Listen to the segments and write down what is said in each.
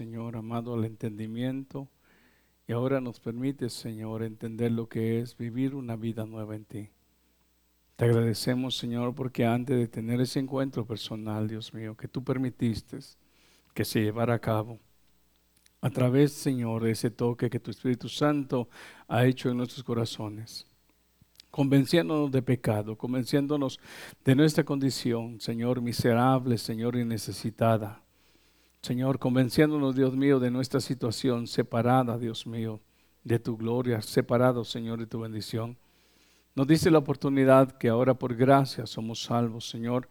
Señor, amado al entendimiento. Y ahora nos permites, Señor, entender lo que es vivir una vida nueva en ti. Te agradecemos, Señor, porque antes de tener ese encuentro personal, Dios mío, que tú permitiste que se llevara a cabo, a través, Señor, de ese toque que tu Espíritu Santo ha hecho en nuestros corazones, convenciéndonos de pecado, convenciéndonos de nuestra condición, Señor, miserable, Señor, y necesitada. Señor, convenciéndonos, Dios mío, de nuestra situación separada, Dios mío, de tu gloria, separado, Señor, de tu bendición. Nos dice la oportunidad que ahora por gracia somos salvos, Señor.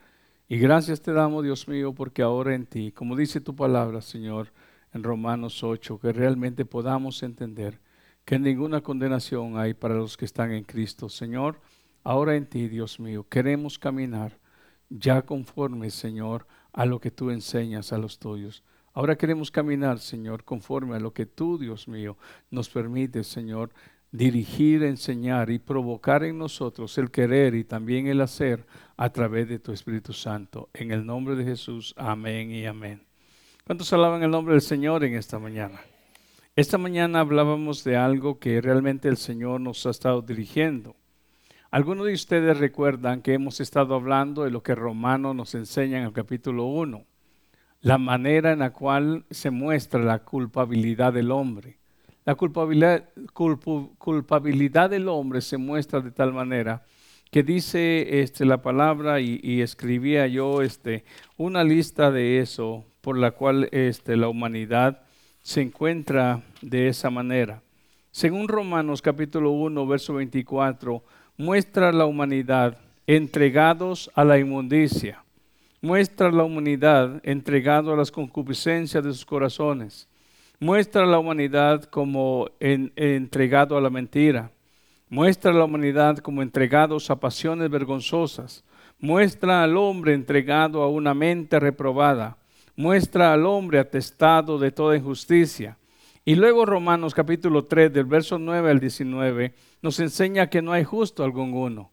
Y gracias te damos, Dios mío, porque ahora en ti, como dice tu palabra, Señor, en Romanos 8, que realmente podamos entender que ninguna condenación hay para los que están en Cristo. Señor, ahora en ti, Dios mío, queremos caminar ya conforme, Señor, a lo que tú enseñas a los tuyos. Ahora queremos caminar, Señor, conforme a lo que tú, Dios mío, nos permite, Señor, dirigir, enseñar y provocar en nosotros el querer y también el hacer a través de tu Espíritu Santo. En el nombre de Jesús, amén y amén. ¿Cuántos alaban el nombre del Señor en esta mañana? Esta mañana hablábamos de algo que realmente el Señor nos ha estado dirigiendo. Algunos de ustedes recuerdan que hemos estado hablando de lo que Romano nos enseña en el capítulo 1, la manera en la cual se muestra la culpabilidad del hombre. La culpabilidad, culpabilidad del hombre se muestra de tal manera que dice este, la palabra y, escribía yo este, una lista de eso por la cual este, la humanidad se encuentra de esa manera. Según Romanos capítulo 1, verso 24, muestra la humanidad entregados a la inmundicia, muestra la humanidad entregado a las concupiscencias de sus corazones, muestra la humanidad como entregado a la mentira, muestra la humanidad como entregados a pasiones vergonzosas, muestra al hombre entregado a una mente reprobada, muestra al hombre atestado de toda injusticia. Y luego Romanos capítulo 3 del verso 9 al 19 nos enseña que no hay justo algún uno.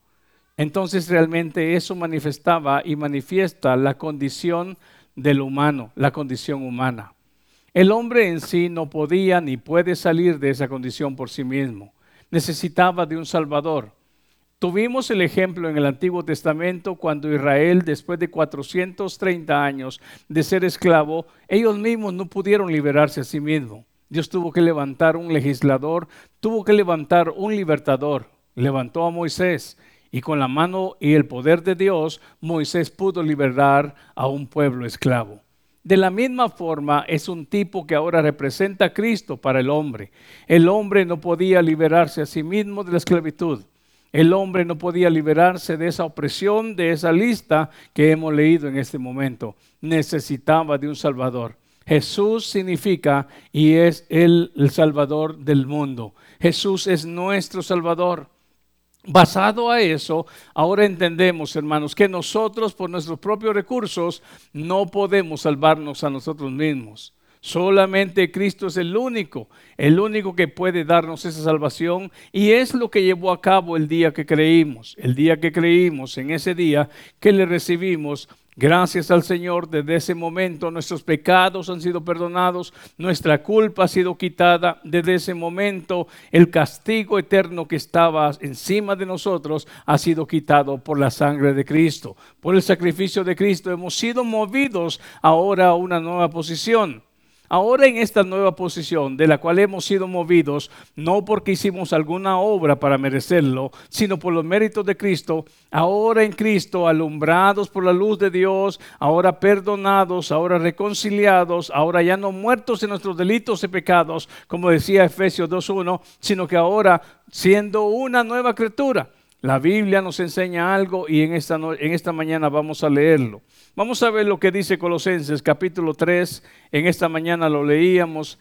Entonces realmente eso manifestaba y manifiesta la condición del humano, la condición humana. El hombre en sí no podía ni puede salir de esa condición por sí mismo. Necesitaba de un Salvador. Tuvimos el ejemplo en el Antiguo Testamento cuando Israel, después de 430 años de ser esclavo, ellos mismos no pudieron liberarse a sí mismos. Dios tuvo que levantar un legislador, tuvo que levantar un libertador. Levantó a Moisés y con la mano y el poder de Dios, Moisés pudo liberar a un pueblo esclavo. De la misma forma, es un tipo que ahora representa a Cristo para el hombre. El hombre no podía liberarse a sí mismo de la esclavitud. El hombre no podía liberarse de esa opresión, de esa lista que hemos leído en este momento. Necesitaba de un Salvador. Jesús significa y es el, Salvador del mundo. Jesús es nuestro Salvador. Basado a eso, ahora entendemos, hermanos, que nosotros por nuestros propios recursos no podemos salvarnos a nosotros mismos. Solamente Cristo es el único, el único que puede darnos esa salvación y es lo que llevó a cabo el día que creímos, el día que creímos, en ese día que le recibimos Gracias al Señor, desde ese momento nuestros pecados han sido perdonados, nuestra culpa ha sido quitada. Desde ese momento el castigo eterno que estaba encima de nosotros ha sido quitado por la sangre de Cristo. Por el sacrificio de Cristo hemos sido movidos ahora a una nueva posición. Ahora en esta nueva posición de la cual hemos sido movidos, no porque hicimos alguna obra para merecerlo, sino por los méritos de Cristo, ahora en Cristo, alumbrados por la luz de Dios, ahora perdonados, ahora reconciliados, ahora ya no muertos en nuestros delitos y pecados, como decía Efesios 2.1, sino que ahora siendo una nueva criatura. La Biblia nos enseña algo y en esta, en esta mañana vamos a leerlo. Vamos a ver lo que dice Colosenses capítulo 3. En esta mañana lo leíamos.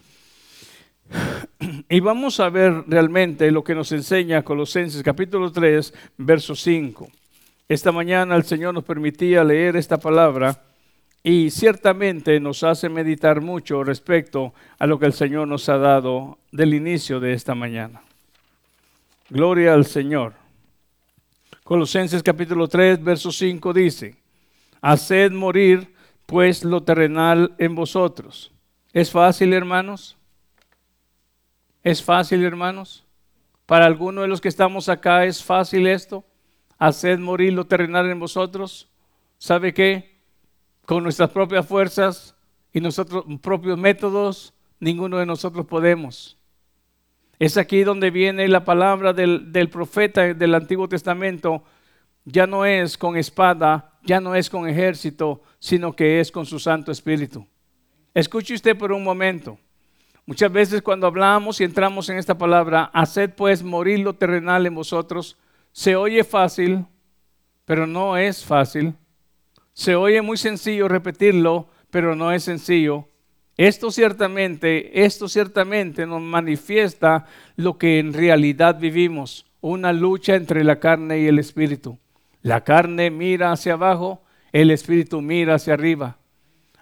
Y vamos a ver realmente lo que nos enseña Colosenses capítulo 3, verso 5. Esta mañana el Señor nos permitía leer esta palabra y ciertamente nos hace meditar mucho respecto a lo que el Señor nos ha dado del inicio de esta mañana. Gloria al Señor. Colosenses capítulo 3, verso 5 dice, Haced morir pues lo terrenal en vosotros, ¿Es fácil, hermanos? ¿Es fácil, hermanos? Para algunos de los que estamos acá, ¿es fácil esto? Haced morir lo terrenal en vosotros. ¿Sabe qué? Con nuestras propias fuerzas y nuestros propios métodos, ninguno de nosotros podemos. Es aquí donde viene la palabra del, del profeta del Antiguo Testamento. Ya no es con espada, ya no es con ejército, sino que es con su Santo Espíritu. Escuche usted por un momento. Muchas veces cuando hablamos y entramos en esta palabra, haced pues morir lo terrenal en vosotros, se oye fácil, pero no es fácil. Se oye muy sencillo repetirlo, pero no es sencillo. Esto ciertamente, esto ciertamente nos manifiesta lo que en realidad vivimos, una lucha entre la carne y el espíritu. La carne mira hacia abajo, el espíritu mira hacia arriba.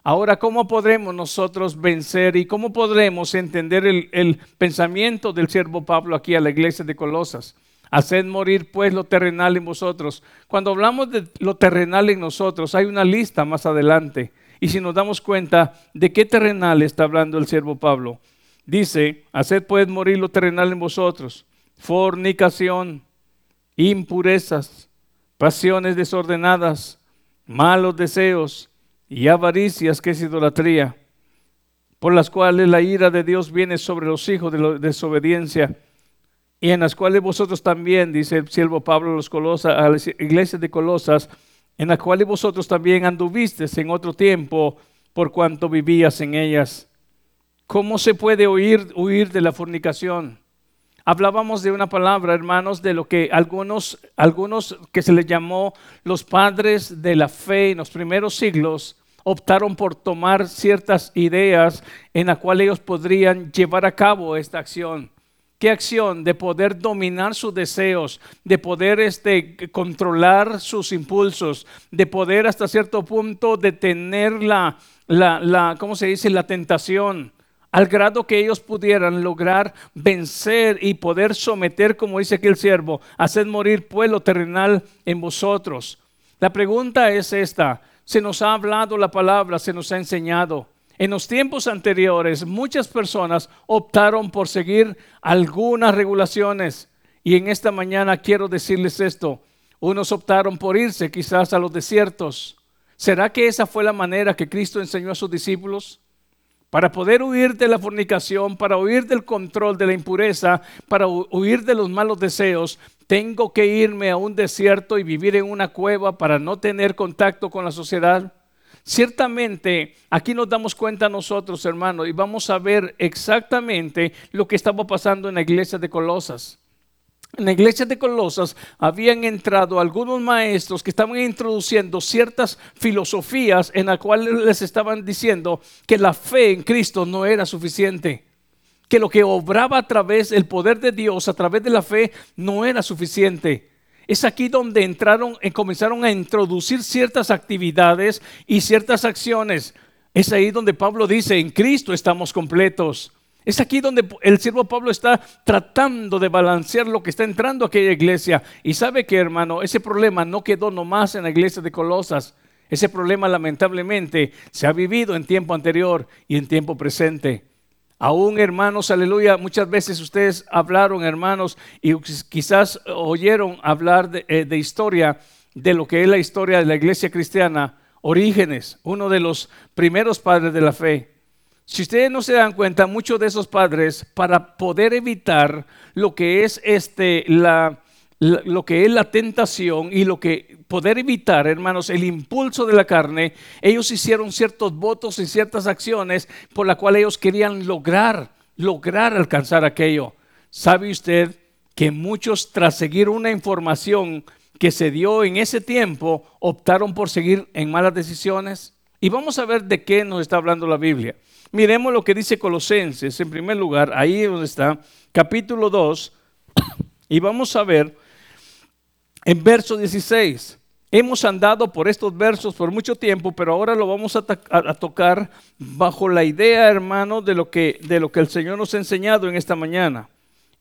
Ahora, ¿cómo podremos nosotros vencer y cómo podremos entender el, pensamiento del siervo Pablo aquí a la iglesia de Colosas? Haced morir pues lo terrenal en vosotros. Cuando hablamos de lo terrenal en nosotros, hay una lista más adelante. Y si nos damos cuenta de qué terrenal está hablando el siervo Pablo, dice, haced pues morir lo terrenal en vosotros. Fornicación, impurezas, pasiones desordenadas, malos deseos y avaricias, que es idolatría, por las cuales la ira de Dios viene sobre los hijos de la desobediencia, y en las cuales vosotros también, dice el siervo Pablo los a las iglesias de Colosas, en las cuales vosotros también anduvisteis en otro tiempo, por cuanto vivías en ellas. ¿Cómo se puede huir, huir de la fornicación? Hablábamos de una palabra, hermanos, de lo que algunos, algunos que se les llamó los padres de la fe en los primeros siglos optaron por tomar ciertas ideas en las cuales ellos podrían llevar a cabo esta acción. ¿Qué acción? De poder dominar sus deseos, de poder este, controlar sus impulsos, de poder hasta cierto punto detener la, la, la ¿cómo se dice? La tentación al grado que ellos pudieran lograr vencer y poder someter, como dice aquí el siervo, hacer morir pueblo terrenal en vosotros. La pregunta es esta, se nos ha hablado la palabra, se nos ha enseñado. En los tiempos anteriores muchas personas optaron por seguir algunas regulaciones y en esta mañana quiero decirles esto, unos optaron por irse quizás a los desiertos. ¿Será que esa fue la manera que Cristo enseñó a sus discípulos? Para poder huir de la fornicación, para huir del control de la impureza, para huir de los malos deseos, tengo que irme a un desierto y vivir en una cueva para no tener contacto con la sociedad. Ciertamente, aquí nos damos cuenta nosotros, hermanos, y vamos a ver exactamente lo que estaba pasando en la iglesia de Colosas. En la iglesia de Colosas habían entrado algunos maestros que estaban introduciendo ciertas filosofías en las cuales les estaban diciendo que la fe en Cristo no era suficiente, que lo que obraba a través del poder de Dios, a través de la fe, no era suficiente. Es aquí donde entraron y comenzaron a introducir ciertas actividades y ciertas acciones. Es ahí donde Pablo dice, en Cristo estamos completos. Es aquí donde el siervo Pablo está tratando de balancear lo que está entrando a aquella iglesia. Y sabe que, hermano, ese problema no quedó nomás en la iglesia de Colosas. Ese problema lamentablemente se ha vivido en tiempo anterior y en tiempo presente. Aún hermanos, aleluya, muchas veces ustedes hablaron, hermanos, y quizás oyeron hablar de, eh, de historia, de lo que es la historia de la iglesia cristiana, Orígenes, uno de los primeros padres de la fe. Si ustedes no se dan cuenta, muchos de esos padres, para poder evitar lo que es este, la, lo que es la tentación y lo que poder evitar, hermanos, el impulso de la carne, ellos hicieron ciertos votos y ciertas acciones por las cuales ellos querían lograr, lograr alcanzar aquello. ¿Sabe usted que muchos tras seguir una información que se dio en ese tiempo optaron por seguir en malas decisiones? Y vamos a ver de qué nos está hablando la Biblia. Miremos lo que dice Colosenses, en primer lugar, ahí donde está, capítulo 2, y vamos a ver en verso 16. Hemos andado por estos versos por mucho tiempo, pero ahora lo vamos a, tocar bajo la idea, hermano, de lo, que, que el Señor nos ha enseñado en esta mañana.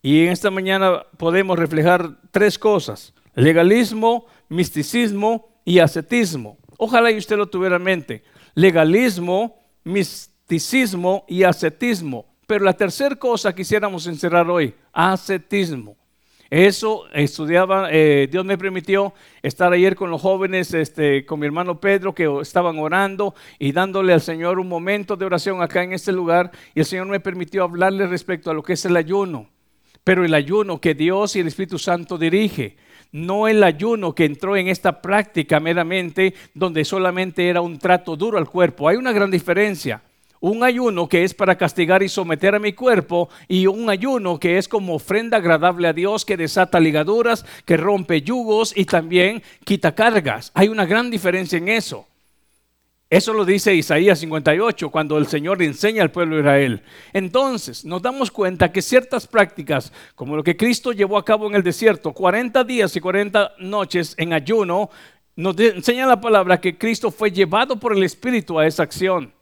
Y en esta mañana podemos reflejar tres cosas, legalismo, misticismo y ascetismo. Ojalá y usted lo tuviera en mente. Legalismo, misticismo y ascetismo. Pero la tercera cosa quisiéramos encerrar hoy, ascetismo. Eso estudiaba, eh, Dios me permitió estar ayer con los jóvenes, este, con mi hermano Pedro, que estaban orando y dándole al Señor un momento de oración acá en este lugar. Y el Señor me permitió hablarle respecto a lo que es el ayuno. Pero el ayuno que Dios y el Espíritu Santo dirige no el ayuno que entró en esta práctica meramente donde solamente era un trato duro al cuerpo. Hay una gran diferencia un ayuno que es para castigar y someter a mi cuerpo y un ayuno que es como ofrenda agradable a Dios que desata ligaduras, que rompe yugos y también quita cargas. Hay una gran diferencia en eso. Eso lo dice Isaías 58 cuando el Señor enseña al pueblo de Israel. Entonces nos damos cuenta que ciertas prácticas, como lo que Cristo llevó a cabo en el desierto, 40 días y 40 noches en ayuno, nos enseña la palabra que Cristo fue llevado por el Espíritu a esa acción.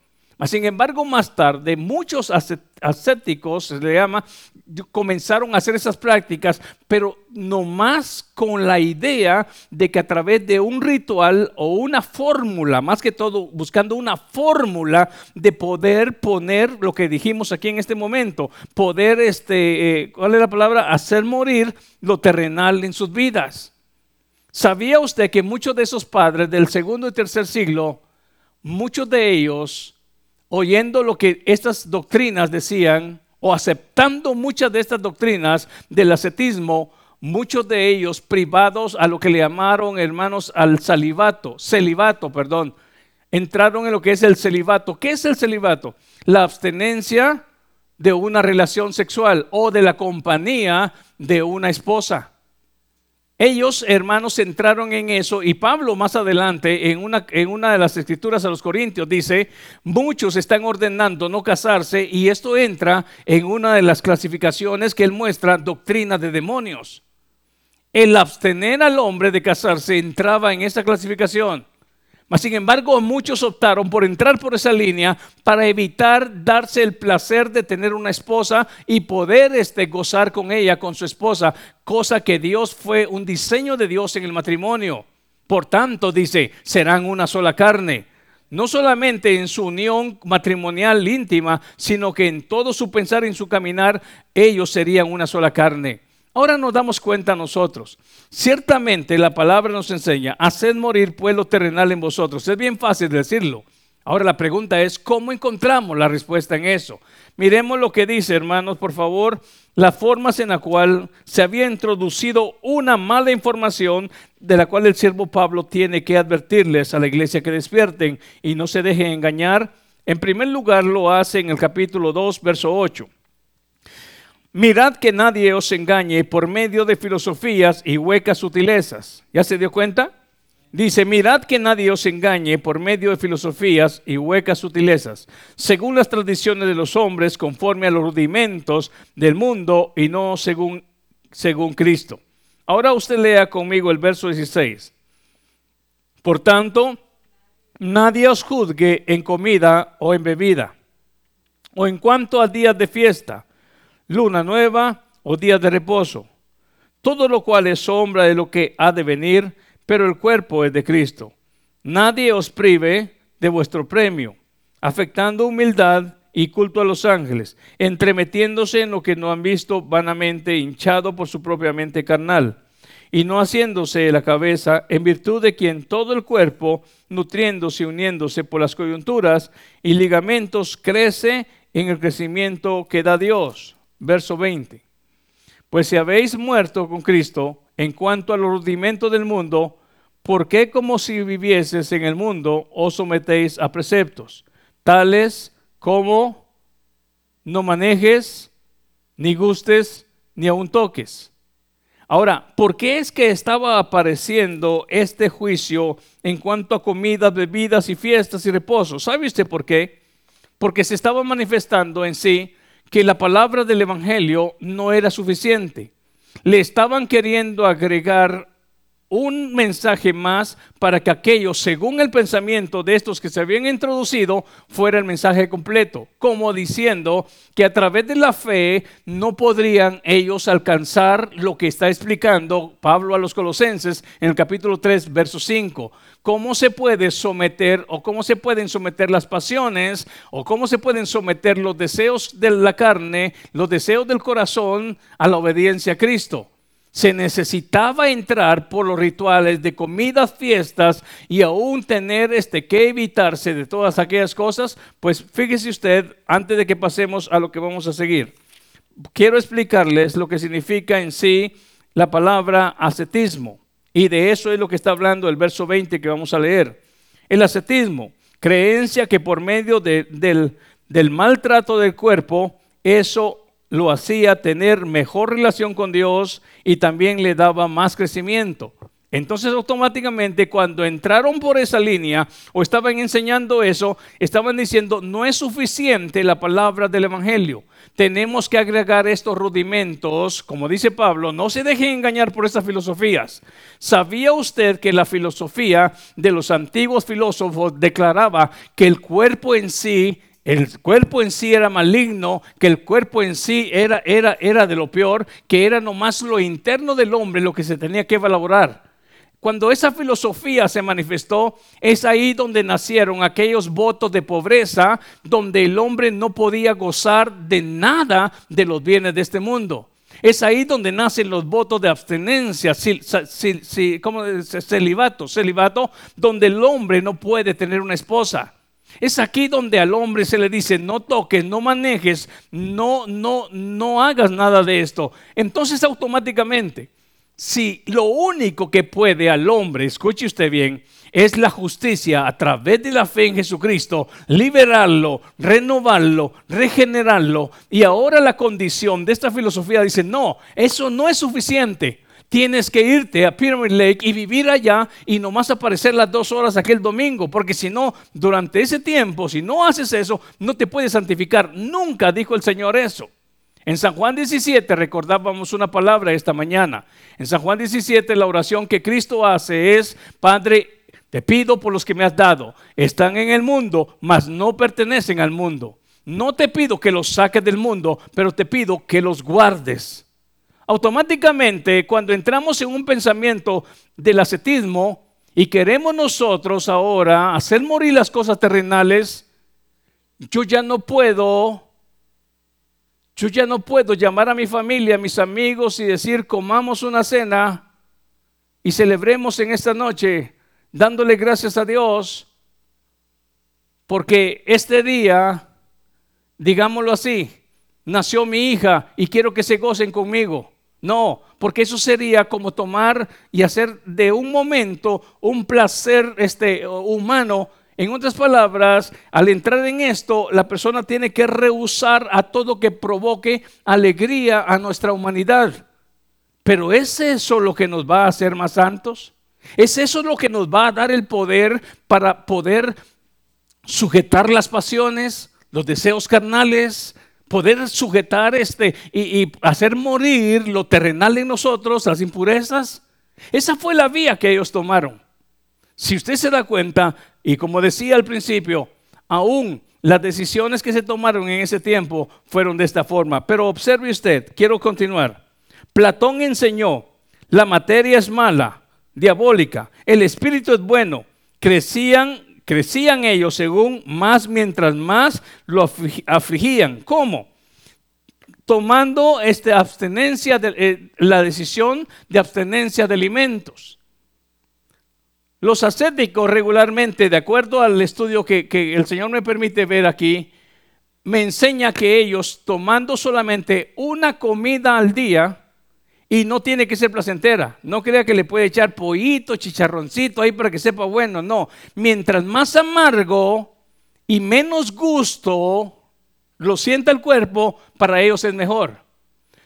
Sin embargo, más tarde, muchos ascéticos, se le llama, comenzaron a hacer esas prácticas, pero no más con la idea de que a través de un ritual o una fórmula, más que todo buscando una fórmula de poder poner lo que dijimos aquí en este momento, poder, este, eh, ¿cuál es la palabra? Hacer morir lo terrenal en sus vidas. ¿Sabía usted que muchos de esos padres del segundo y tercer siglo, muchos de ellos oyendo lo que estas doctrinas decían o aceptando muchas de estas doctrinas del ascetismo, muchos de ellos privados a lo que le llamaron hermanos al celibato, celibato, perdón, entraron en lo que es el celibato. ¿Qué es el celibato? La abstenencia de una relación sexual o de la compañía de una esposa. Ellos, hermanos, entraron en eso y Pablo más adelante en una, en una de las escrituras a los Corintios dice, muchos están ordenando no casarse y esto entra en una de las clasificaciones que él muestra, doctrina de demonios. El abstener al hombre de casarse entraba en esa clasificación. Mas, sin embargo, muchos optaron por entrar por esa línea para evitar darse el placer de tener una esposa y poder este, gozar con ella, con su esposa, cosa que Dios fue un diseño de Dios en el matrimonio. Por tanto, dice, serán una sola carne. No solamente en su unión matrimonial íntima, sino que en todo su pensar y en su caminar, ellos serían una sola carne. Ahora nos damos cuenta nosotros. Ciertamente la palabra nos enseña, haced morir pueblo terrenal en vosotros. Es bien fácil decirlo. Ahora la pregunta es, ¿cómo encontramos la respuesta en eso? Miremos lo que dice, hermanos, por favor, las formas en la cual se había introducido una mala información de la cual el siervo Pablo tiene que advertirles a la iglesia que despierten y no se dejen engañar. En primer lugar lo hace en el capítulo 2, verso 8. Mirad que nadie os engañe por medio de filosofías y huecas sutilezas. ¿Ya se dio cuenta? Dice, mirad que nadie os engañe por medio de filosofías y huecas sutilezas, según las tradiciones de los hombres, conforme a los rudimentos del mundo y no según, según Cristo. Ahora usted lea conmigo el verso 16. Por tanto, nadie os juzgue en comida o en bebida, o en cuanto a días de fiesta luna nueva o días de reposo, todo lo cual es sombra de lo que ha de venir, pero el cuerpo es de Cristo. Nadie os prive de vuestro premio, afectando humildad y culto a los ángeles, entremetiéndose en lo que no han visto vanamente, hinchado por su propia mente carnal, y no haciéndose la cabeza, en virtud de quien todo el cuerpo, nutriéndose y uniéndose por las coyunturas y ligamentos, crece en el crecimiento que da Dios verso 20. Pues si habéis muerto con Cristo en cuanto a los rudimentos del mundo, ¿por qué como si vivieses en el mundo os sometéis a preceptos, tales como no manejes, ni gustes, ni aun toques? Ahora, ¿por qué es que estaba apareciendo este juicio en cuanto a comidas, bebidas y fiestas y reposos? ¿Sabe usted por qué? Porque se estaba manifestando en sí que la palabra del Evangelio no era suficiente. Le estaban queriendo agregar un mensaje más para que aquello, según el pensamiento de estos que se habían introducido, fuera el mensaje completo, como diciendo que a través de la fe no podrían ellos alcanzar lo que está explicando Pablo a los colosenses en el capítulo 3, verso 5. ¿Cómo se puede someter o cómo se pueden someter las pasiones o cómo se pueden someter los deseos de la carne, los deseos del corazón a la obediencia a Cristo? Se necesitaba entrar por los rituales de comidas, fiestas y aún tener este que evitarse de todas aquellas cosas, pues fíjese usted antes de que pasemos a lo que vamos a seguir. Quiero explicarles lo que significa en sí la palabra ascetismo y de eso es lo que está hablando el verso 20 que vamos a leer. El ascetismo, creencia que por medio del, del maltrato del cuerpo, eso lo hacía tener mejor relación con Dios y también le daba más crecimiento. Entonces automáticamente cuando entraron por esa línea o estaban enseñando eso, estaban diciendo, no es suficiente la palabra del Evangelio. Tenemos que agregar estos rudimentos, como dice Pablo, no se dejen engañar por estas filosofías. ¿Sabía usted que la filosofía de los antiguos filósofos declaraba que el cuerpo en sí el cuerpo en sí era maligno, que el cuerpo en sí era, era, era de lo peor, que era nomás lo interno del hombre lo que se tenía que valorar. Cuando esa filosofía se manifestó, es ahí donde nacieron aquellos votos de pobreza, donde el hombre no podía gozar de nada de los bienes de este mundo. Es ahí donde nacen los votos de abstenencia, como celibato, celibato, donde el hombre no puede tener una esposa. Es aquí donde al hombre se le dice, no toques, no manejes, no, no, no hagas nada de esto. Entonces automáticamente, si lo único que puede al hombre, escuche usted bien, es la justicia a través de la fe en Jesucristo, liberarlo, renovarlo, regenerarlo. Y ahora la condición de esta filosofía dice, no, eso no es suficiente tienes que irte a Pyramid Lake y vivir allá y nomás aparecer las dos horas aquel domingo, porque si no, durante ese tiempo, si no haces eso, no te puedes santificar. Nunca dijo el Señor eso. En San Juan 17 recordábamos una palabra esta mañana. En San Juan 17 la oración que Cristo hace es, Padre, te pido por los que me has dado. Están en el mundo, mas no pertenecen al mundo. No te pido que los saques del mundo, pero te pido que los guardes automáticamente cuando entramos en un pensamiento del ascetismo y queremos nosotros ahora hacer morir las cosas terrenales, yo ya no puedo, yo ya no puedo llamar a mi familia, a mis amigos y decir, comamos una cena y celebremos en esta noche dándole gracias a Dios, porque este día, digámoslo así, nació mi hija y quiero que se gocen conmigo. No, porque eso sería como tomar y hacer de un momento un placer este, humano. En otras palabras, al entrar en esto, la persona tiene que rehusar a todo que provoque alegría a nuestra humanidad. Pero ¿es eso lo que nos va a hacer más santos? ¿Es eso lo que nos va a dar el poder para poder sujetar las pasiones, los deseos carnales, poder sujetar este y, hacer morir lo terrenal en nosotros, las impurezas. Esa fue la vía que ellos tomaron. Si usted se da cuenta, y como decía al principio, aún las decisiones que se tomaron en ese tiempo fueron de esta forma. Pero observe usted, quiero continuar. Platón enseñó, la materia es mala, diabólica, el espíritu es bueno. Crecían Crecían ellos según más mientras más lo afligían. ¿Cómo? Tomando este, abstenencia de, eh, la decisión de abstenencia de alimentos. Los ascéticos regularmente, de acuerdo al estudio que, que el Señor me permite ver aquí, me enseña que ellos tomando solamente una comida al día, y no tiene que ser placentera. No crea que le puede echar pollito, chicharroncito ahí para que sepa bueno. No. Mientras más amargo y menos gusto lo sienta el cuerpo, para ellos es mejor.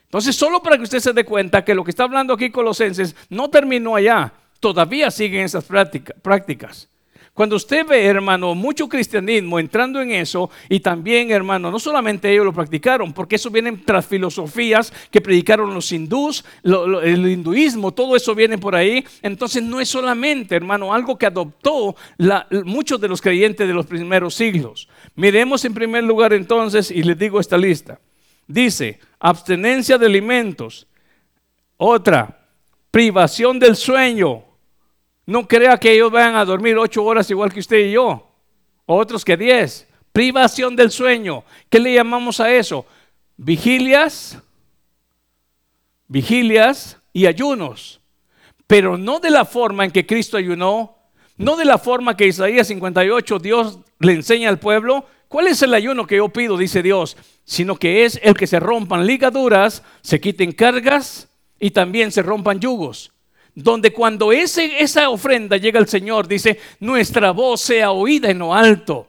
Entonces, solo para que usted se dé cuenta que lo que está hablando aquí Colosenses no terminó allá. Todavía siguen esas prácticas. Cuando usted ve, hermano, mucho cristianismo entrando en eso, y también, hermano, no solamente ellos lo practicaron, porque eso viene tras filosofías que predicaron los hindús, el hinduismo, todo eso viene por ahí. Entonces no es solamente, hermano, algo que adoptó muchos de los creyentes de los primeros siglos. Miremos en primer lugar entonces, y les digo esta lista. Dice, abstenencia de alimentos. Otra, privación del sueño. No crea que ellos vayan a dormir ocho horas igual que usted y yo. Otros que diez. Privación del sueño. ¿Qué le llamamos a eso? Vigilias, vigilias y ayunos. Pero no de la forma en que Cristo ayunó, no de la forma que Isaías 58 Dios le enseña al pueblo. ¿Cuál es el ayuno que yo pido? Dice Dios. Sino que es el que se rompan ligaduras, se quiten cargas y también se rompan yugos donde cuando ese, esa ofrenda llega al Señor, dice, nuestra voz sea oída en lo alto.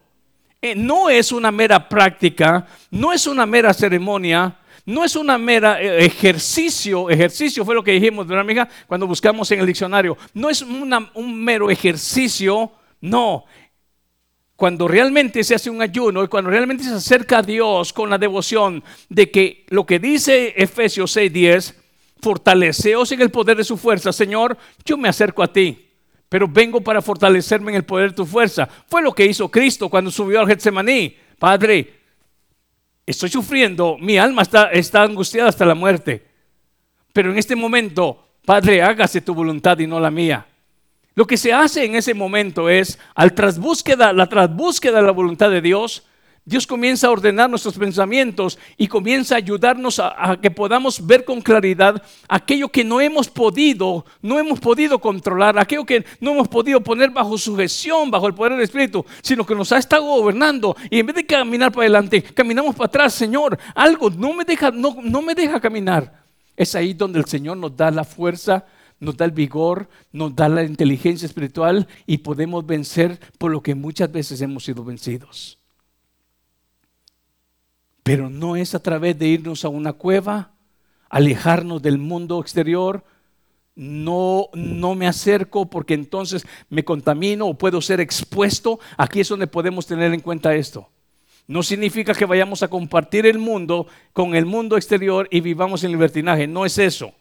Eh, no es una mera práctica, no es una mera ceremonia, no es una mera eh, ejercicio, ejercicio fue lo que dijimos, ¿verdad, amiga? Cuando buscamos en el diccionario, no es un mero ejercicio, no. Cuando realmente se hace un ayuno y cuando realmente se acerca a Dios con la devoción de que lo que dice Efesios 6:10, fortaleceos en el poder de su fuerza. Señor, yo me acerco a ti, pero vengo para fortalecerme en el poder de tu fuerza. Fue lo que hizo Cristo cuando subió al Getsemaní. Padre, estoy sufriendo, mi alma está, angustiada hasta la muerte. Pero en este momento, Padre, hágase tu voluntad y no la mía. Lo que se hace en ese momento es, al trasbúsqueda, la trasbúsqueda de la voluntad de Dios, Dios comienza a ordenar nuestros pensamientos y comienza a ayudarnos a, que podamos ver con claridad aquello que no hemos podido, no hemos podido controlar, aquello que no hemos podido poner bajo sujeción, bajo el poder del Espíritu, sino que nos ha estado gobernando y en vez de caminar para adelante, caminamos para atrás, Señor, algo no me deja, no, no me deja caminar. Es ahí donde el Señor nos da la fuerza, nos da el vigor, nos da la inteligencia espiritual y podemos vencer por lo que muchas veces hemos sido vencidos. Pero no es a través de irnos a una cueva, alejarnos del mundo exterior. No, no me acerco porque entonces me contamino o puedo ser expuesto. Aquí es donde podemos tener en cuenta esto. No significa que vayamos a compartir el mundo con el mundo exterior y vivamos en libertinaje. No es eso.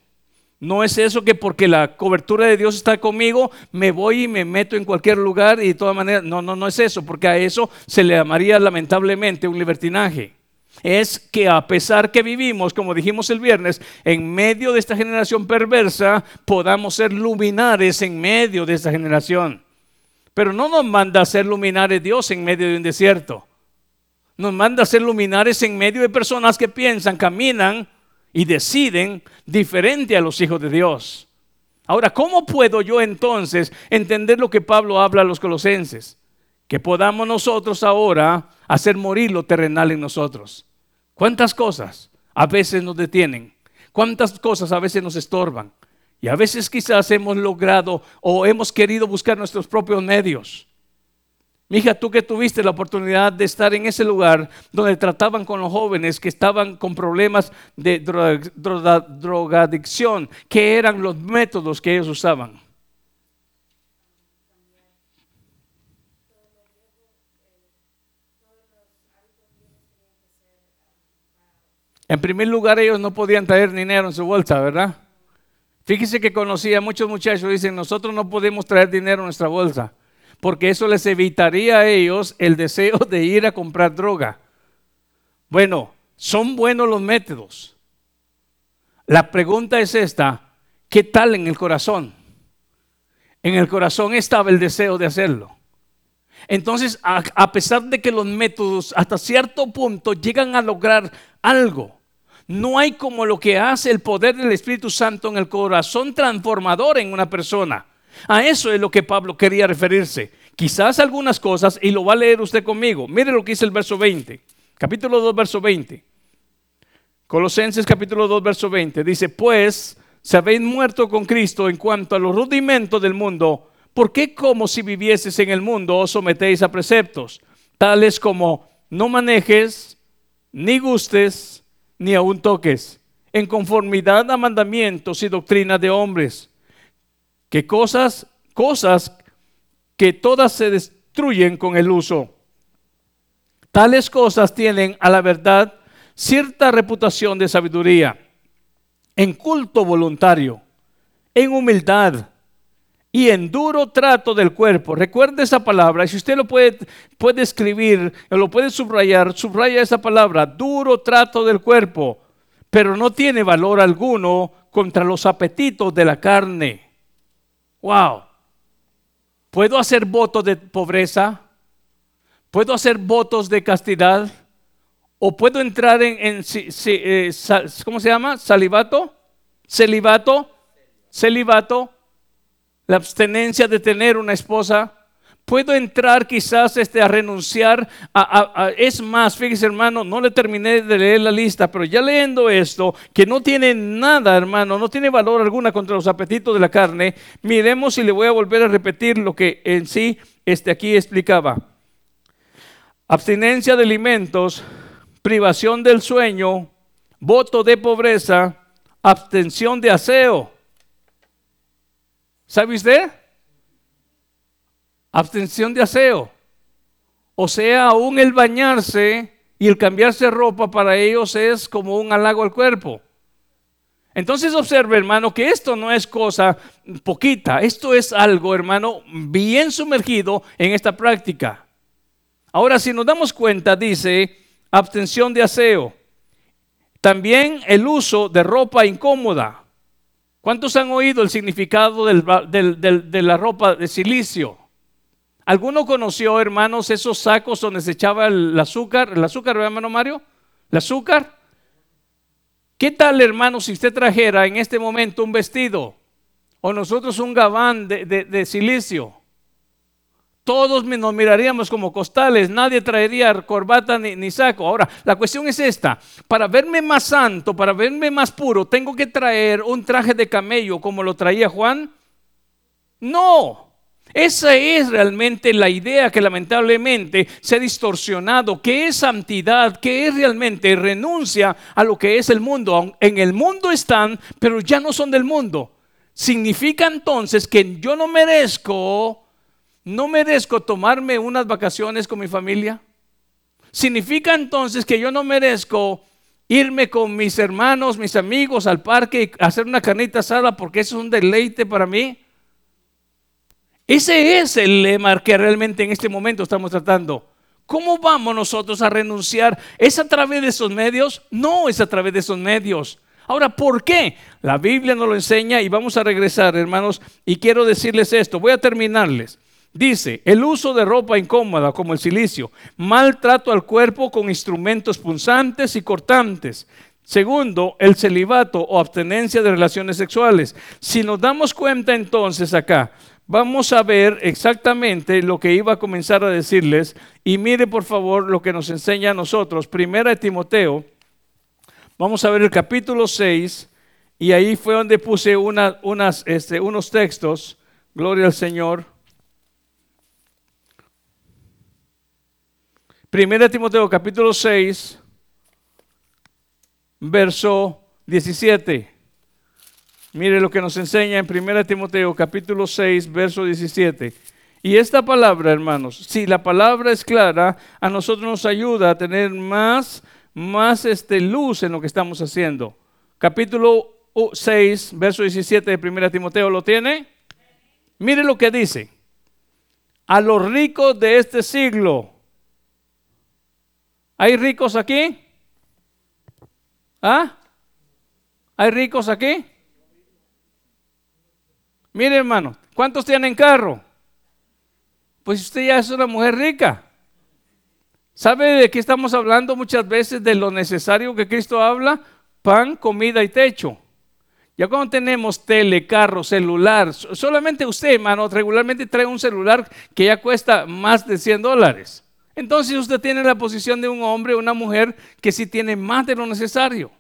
No es eso que porque la cobertura de Dios está conmigo, me voy y me meto en cualquier lugar y de todas maneras. No, no, no es eso, porque a eso se le llamaría lamentablemente un libertinaje es que a pesar que vivimos, como dijimos el viernes, en medio de esta generación perversa, podamos ser luminares en medio de esta generación. Pero no nos manda a ser luminares Dios en medio de un desierto. Nos manda a ser luminares en medio de personas que piensan, caminan y deciden diferente a los hijos de Dios. Ahora, ¿cómo puedo yo entonces entender lo que Pablo habla a los colosenses? Que podamos nosotros ahora hacer morir lo terrenal en nosotros. ¿Cuántas cosas a veces nos detienen? ¿Cuántas cosas a veces nos estorban? Y a veces quizás hemos logrado o hemos querido buscar nuestros propios medios. Mija, tú que tuviste la oportunidad de estar en ese lugar donde trataban con los jóvenes que estaban con problemas de drogadicción, ¿qué eran los métodos que ellos usaban? En primer lugar, ellos no podían traer dinero en su bolsa, ¿verdad? Fíjese que conocía a muchos muchachos, dicen, nosotros no podemos traer dinero en nuestra bolsa, porque eso les evitaría a ellos el deseo de ir a comprar droga. Bueno, son buenos los métodos. La pregunta es esta, ¿qué tal en el corazón? En el corazón estaba el deseo de hacerlo. Entonces, a, pesar de que los métodos hasta cierto punto llegan a lograr algo, no hay como lo que hace el poder del Espíritu Santo en el corazón transformador en una persona. A eso es lo que Pablo quería referirse. Quizás algunas cosas, y lo va a leer usted conmigo. Mire lo que dice el verso 20. Capítulo 2, verso 20. Colosenses capítulo 2, verso 20. Dice, pues, se habéis muerto con Cristo en cuanto a los rudimentos del mundo ¿por qué como si vivieses en el mundo os sometéis a preceptos, tales como no manejes, ni gustes, ni aun toques, en conformidad a mandamientos y doctrinas de hombres? ¿Qué cosas, cosas que todas se destruyen con el uso. Tales cosas tienen a la verdad cierta reputación de sabiduría, en culto voluntario, en humildad y en duro trato del cuerpo. Recuerde esa palabra, si usted lo puede, puede escribir lo puede subrayar, subraya esa palabra, duro trato del cuerpo, pero no tiene valor alguno contra los apetitos de la carne. Wow. ¿Puedo hacer votos de pobreza? ¿Puedo hacer votos de castidad? ¿O puedo entrar en, eh, ¿cómo se llama? ¿Salivato? ¿Celibato? ¿Celibato? La abstenencia de tener una esposa. Puedo entrar quizás este, a renunciar a, Es más, fíjese hermano, no le terminé de leer la lista, pero ya leyendo esto, que no tiene nada hermano, no tiene valor alguna contra los apetitos de la carne, miremos y le voy a volver a repetir lo que en sí este, aquí explicaba. Abstinencia de alimentos, privación del sueño, voto de pobreza, abstención de aseo. ¿Sabe usted? Abstención de aseo. O sea, aún el bañarse y el cambiarse ropa para ellos es como un halago al cuerpo. Entonces observe, hermano, que esto no es cosa poquita, esto es algo, hermano, bien sumergido en esta práctica. Ahora, si nos damos cuenta, dice, abstención de aseo. También el uso de ropa incómoda. ¿Cuántos han oído el significado de la ropa de silicio? ¿Alguno conoció, hermanos, esos sacos donde se echaba el azúcar? ¿El azúcar, hermano Mario? ¿El azúcar? ¿Qué tal, hermano, si usted trajera en este momento un vestido o nosotros un gabán de silicio? Todos nos miraríamos como costales, nadie traería corbata ni, saco. Ahora, la cuestión es esta, para verme más santo, para verme más puro, ¿tengo que traer un traje de camello como lo traía Juan? No, esa es realmente la idea que lamentablemente se ha distorsionado, que es santidad, que es realmente renuncia a lo que es el mundo. En el mundo están, pero ya no son del mundo. Significa entonces que yo no merezco ¿no merezco tomarme unas vacaciones con mi familia? ¿Significa entonces que yo no merezco irme con mis hermanos, mis amigos al parque y hacer una carnita asada porque eso es un deleite para mí? Ese es el lema que realmente en este momento estamos tratando. ¿Cómo vamos nosotros a renunciar? ¿Es a través de esos medios? No es a través de esos medios. Ahora, ¿por qué? La Biblia nos lo enseña y vamos a regresar, hermanos, y quiero decirles esto. Voy a terminarles. Dice, el uso de ropa incómoda como el silicio, maltrato al cuerpo con instrumentos punzantes y cortantes. Segundo, el celibato o abstenencia de relaciones sexuales. Si nos damos cuenta entonces acá, vamos a ver exactamente lo que iba a comenzar a decirles y mire por favor lo que nos enseña a nosotros. Primera de Timoteo, vamos a ver el capítulo 6 y ahí fue donde puse unas, este, unos textos, gloria al Señor. Primera Timoteo capítulo 6, verso 17. Mire lo que nos enseña en Primera Timoteo capítulo 6, verso 17. Y esta palabra, hermanos, si la palabra es clara, a nosotros nos ayuda a tener más, más este, luz en lo que estamos haciendo. Capítulo 6, verso 17 de Primera Timoteo, ¿lo tiene? Mire lo que dice. A los ricos de este siglo ¿Hay ricos aquí? ¿Ah? ¿Hay ricos aquí? Mire hermano, ¿cuántos tienen carro? Pues usted ya es una mujer rica. ¿Sabe de qué estamos hablando muchas veces? De lo necesario que Cristo habla, pan, comida y techo. Ya cuando tenemos tele, carro, celular, solamente usted, hermano, regularmente trae un celular que ya cuesta más de 100 dólares. Entonces usted tiene la posición de un hombre o una mujer que sí tiene más de lo necesario.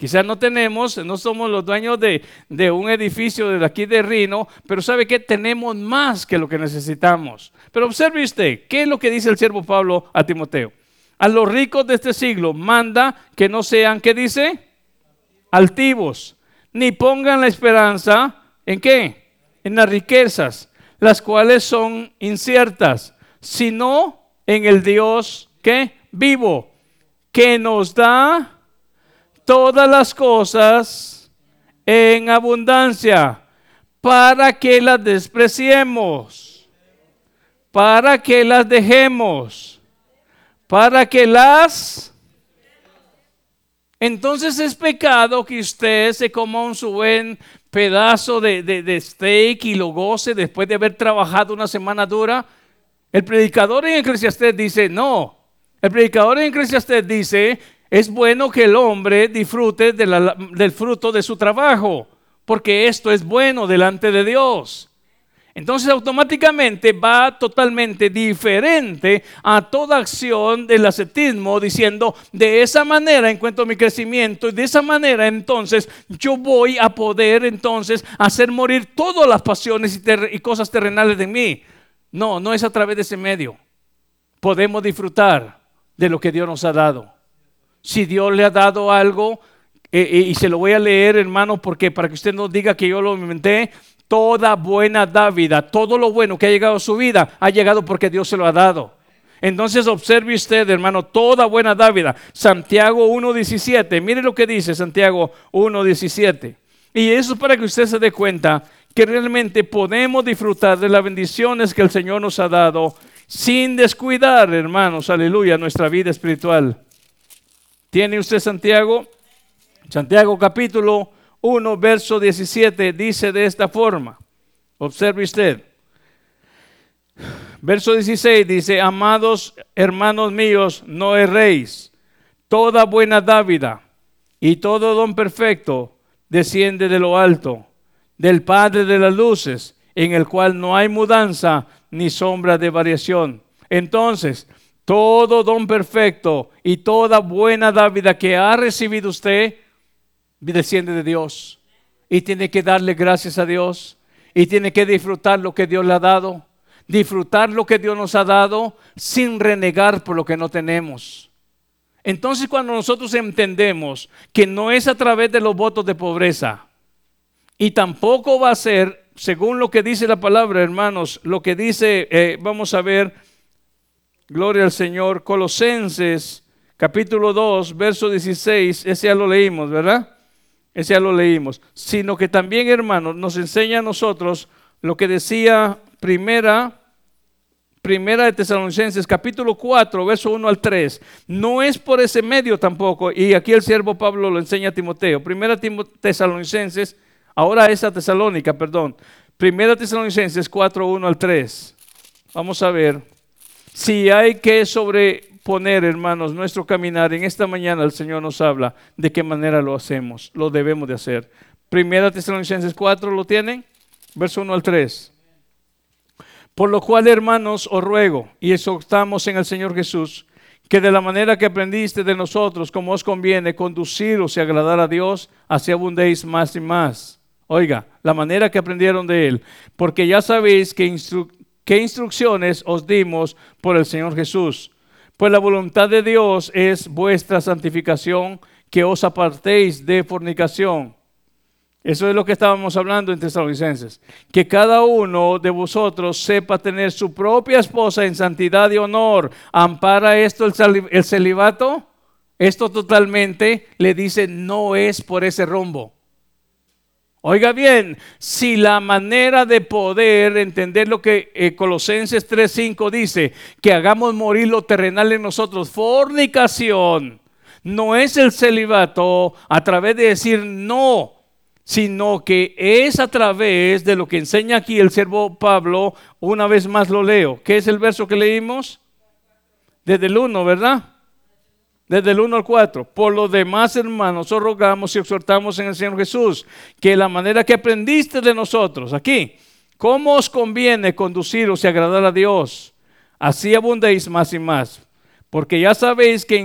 Quizás no tenemos, no somos los dueños de, un edificio de aquí de Rino, pero sabe que tenemos más que lo que necesitamos. Pero observe usted, ¿qué es lo que dice el siervo Pablo a Timoteo? A los ricos de este siglo manda que no sean, ¿qué dice? Altivos, ni pongan la esperanza en qué? En las riquezas, las cuales son inciertas, sino en el Dios que vivo, que nos da todas las cosas en abundancia, para que las despreciemos, para que las dejemos, para que las entonces es pecado que usted se coma un su buen pedazo de, de, steak y lo goce después de haber trabajado una semana dura. El predicador en Eclesiastés dice, no. El predicador en Eclesiastés dice, es bueno que el hombre disfrute del fruto de su trabajo, porque esto es bueno delante de Dios. Entonces automáticamente va totalmente diferente a toda acción del ascetismo diciendo, de esa manera encuentro mi crecimiento y de esa manera entonces yo voy a poder entonces hacer morir todas las pasiones y, cosas terrenales de mí. No, no es a través de ese medio. Podemos disfrutar de lo que Dios nos ha dado. Si Dios le ha dado algo, eh, eh, y se lo voy a leer, hermano, porque para que usted no diga que yo lo inventé, Toda buena dávida, todo lo bueno que ha llegado a su vida, ha llegado porque Dios se lo ha dado. Entonces observe usted, hermano, toda buena dávida. Santiago 1.17, mire lo que dice Santiago 1.17. Y eso es para que usted se dé cuenta que realmente podemos disfrutar de las bendiciones que el Señor nos ha dado sin descuidar, hermanos, aleluya, nuestra vida espiritual. ¿Tiene usted Santiago? Santiago capítulo 1, verso 17, dice de esta forma. Observe usted. Verso 16 dice, amados hermanos míos, no erréis. Toda buena dávida y todo don perfecto desciende de lo alto, del Padre de las luces, en el cual no hay mudanza ni sombra de variación. Entonces, todo don perfecto y toda buena dávida que ha recibido usted, desciende de Dios y tiene que darle gracias a Dios y tiene que disfrutar lo que Dios le ha dado, disfrutar lo que Dios nos ha dado sin renegar por lo que no tenemos. Entonces cuando nosotros entendemos que no es a través de los votos de pobreza y tampoco va a ser, según lo que dice la palabra, hermanos, lo que dice, eh, vamos a ver, gloria al Señor, Colosenses capítulo 2, verso 16, ese ya lo leímos, ¿verdad? Ese ya lo leímos. Sino que también, hermanos, nos enseña a nosotros lo que decía primera, primera de Tesalonicenses, capítulo 4, verso 1 al 3. No es por ese medio tampoco, y aquí el siervo Pablo lo enseña a Timoteo. Primera Tesalonicenses, ahora esa Tesalónica, perdón. Primera Tesalonicenses 4, 1 al 3. Vamos a ver. Si hay que sobre poner, hermanos, nuestro caminar. En esta mañana el Señor nos habla de qué manera lo hacemos, lo debemos de hacer. Primera Tesalonicenses 4, ¿lo tienen? Verso 1 al 3. Por lo cual, hermanos, os ruego y exhortamos en el Señor Jesús que de la manera que aprendiste de nosotros, como os conviene, conduciros y agradar a Dios, así abundéis más y más. Oiga, la manera que aprendieron de Él, porque ya sabéis qué instrucciones os dimos por el Señor Jesús pues la voluntad de Dios es vuestra santificación, que os apartéis de fornicación. Eso es lo que estábamos hablando en Tesalonicenses. Que cada uno de vosotros sepa tener su propia esposa en santidad y honor. ¿Ampara esto el, el celibato? Esto totalmente le dice no es por ese rumbo. Oiga bien, si la manera de poder entender lo que eh, Colosenses 3:5 dice, que hagamos morir lo terrenal en nosotros, fornicación, no es el celibato a través de decir no, sino que es a través de lo que enseña aquí el siervo Pablo, una vez más lo leo. ¿Qué es el verso que leímos? Desde el 1, ¿verdad? Desde el 1 al 4. Por lo demás, hermanos, os rogamos y exhortamos en el Señor Jesús que la manera que aprendiste de nosotros, aquí, cómo os conviene conduciros y agradar a Dios, así abundéis más y más. Porque ya sabéis qué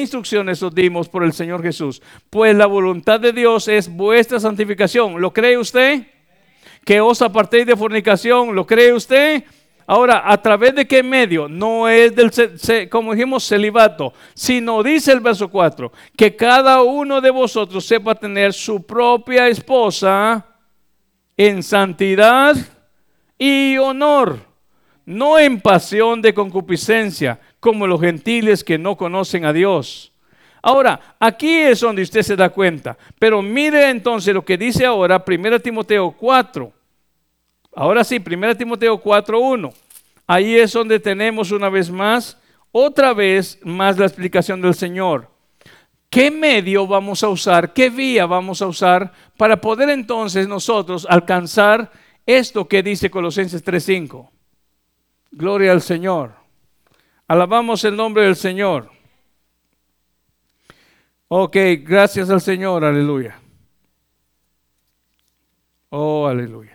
instrucciones os dimos por el Señor Jesús. Pues la voluntad de Dios es vuestra santificación. ¿Lo cree usted? Que os apartéis de fornicación. ¿Lo cree usted? Ahora, ¿a través de qué medio? No es del, como dijimos, celibato, sino dice el verso 4, que cada uno de vosotros sepa tener su propia esposa en santidad y honor, no en pasión de concupiscencia, como los gentiles que no conocen a Dios. Ahora, aquí es donde usted se da cuenta. Pero mire entonces lo que dice ahora 1 Timoteo 4. Ahora sí, 1 Timoteo 4, 1. Ahí es donde tenemos una vez más, otra vez más la explicación del Señor. ¿Qué medio vamos a usar? ¿Qué vía vamos a usar para poder entonces nosotros alcanzar esto que dice Colosenses 3:5. Gloria al Señor. Alabamos el nombre del Señor. Ok, gracias al Señor, aleluya. Oh, aleluya.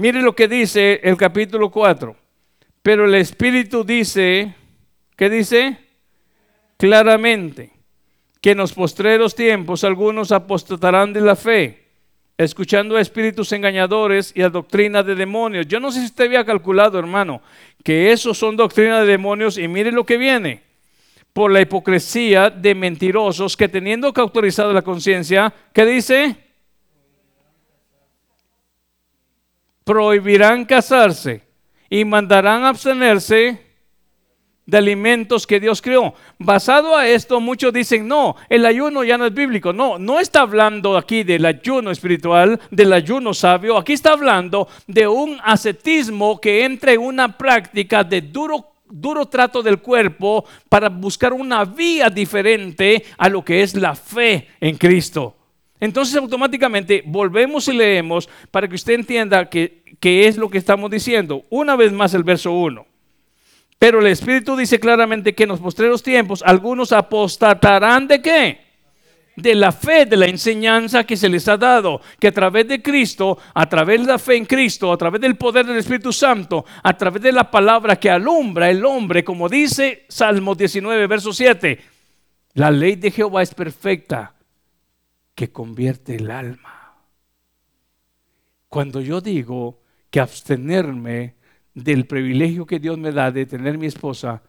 Mire lo que dice el capítulo 4. Pero el Espíritu dice, ¿qué dice? Claramente que en los postreros tiempos algunos apostatarán de la fe, escuchando a espíritus engañadores y a doctrina de demonios. Yo no sé si usted había calculado, hermano, que esos son doctrina de demonios y mire lo que viene. Por la hipocresía de mentirosos que teniendo cauterizado la conciencia, ¿qué dice? Prohibirán casarse y mandarán abstenerse de alimentos que Dios creó. Basado a esto, muchos dicen, no, el ayuno ya no es bíblico. No, no está hablando aquí del ayuno espiritual, del ayuno sabio. Aquí está hablando de un ascetismo que entra en una práctica de duro duro trato del cuerpo para buscar una vía diferente a lo que es la fe en Cristo. Entonces automáticamente volvemos y leemos para que usted entienda qué es lo que estamos diciendo. Una vez más el verso 1. Pero el Espíritu dice claramente que en los postreros tiempos algunos apostatarán de qué? De la fe, de la enseñanza que se les ha dado, que a través de Cristo, a través de la fe en Cristo, a través del poder del Espíritu Santo, a través de la palabra que alumbra el hombre, como dice Salmo 19, verso 7, la ley de Jehová es perfecta, que convierte el alma. Cuando yo digo que abstenerme del privilegio que Dios me da de tener mi esposa,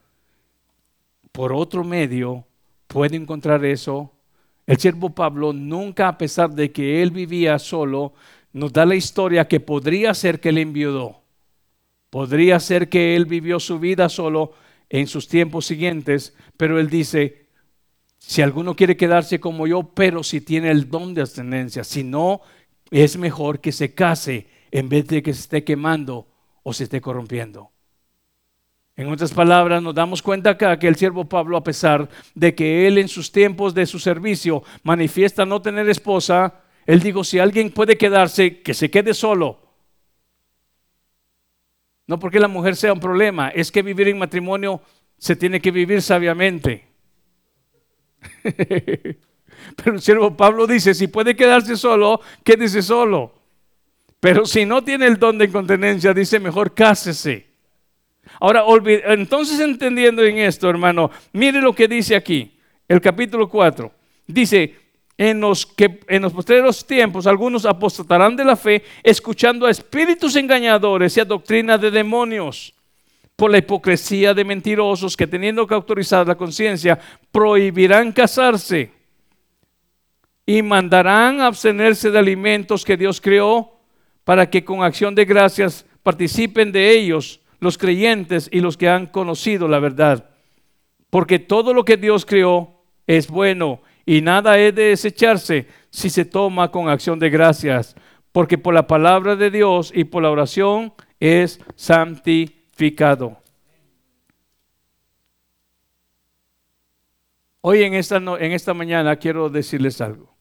por otro medio puede encontrar eso. El siervo Pablo nunca, a pesar de que él vivía solo, nos da la historia que podría ser que él enviudó. Podría ser que él vivió su vida solo en sus tiempos siguientes, pero él dice, si alguno quiere quedarse como yo, pero si tiene el don de ascendencia, si no, es mejor que se case en vez de que se esté quemando o se esté corrompiendo. En otras palabras, nos damos cuenta acá que el siervo Pablo, a pesar de que él en sus tiempos de su servicio manifiesta no tener esposa, él dijo, si alguien puede quedarse, que se quede solo. No porque la mujer sea un problema, es que vivir en matrimonio se tiene que vivir sabiamente. Pero el siervo Pablo dice, si puede quedarse solo, quédese solo. Pero si no tiene el don de incontinencia, dice mejor cásese. Ahora, entonces entendiendo en esto, hermano, mire lo que dice aquí, el capítulo 4. Dice, en los, que, en los posteriores tiempos algunos apostatarán de la fe, escuchando a espíritus engañadores y a doctrina de demonios, por la hipocresía de mentirosos que teniendo que autorizar la conciencia, prohibirán casarse y mandarán abstenerse de alimentos que Dios creó para que con acción de gracias participen de ellos los creyentes y los que han conocido la verdad. Porque todo lo que Dios creó es bueno y nada es de desecharse si se toma con acción de gracias, porque por la palabra de Dios y por la oración es santificado. Hoy en esta, en esta mañana quiero decirles algo.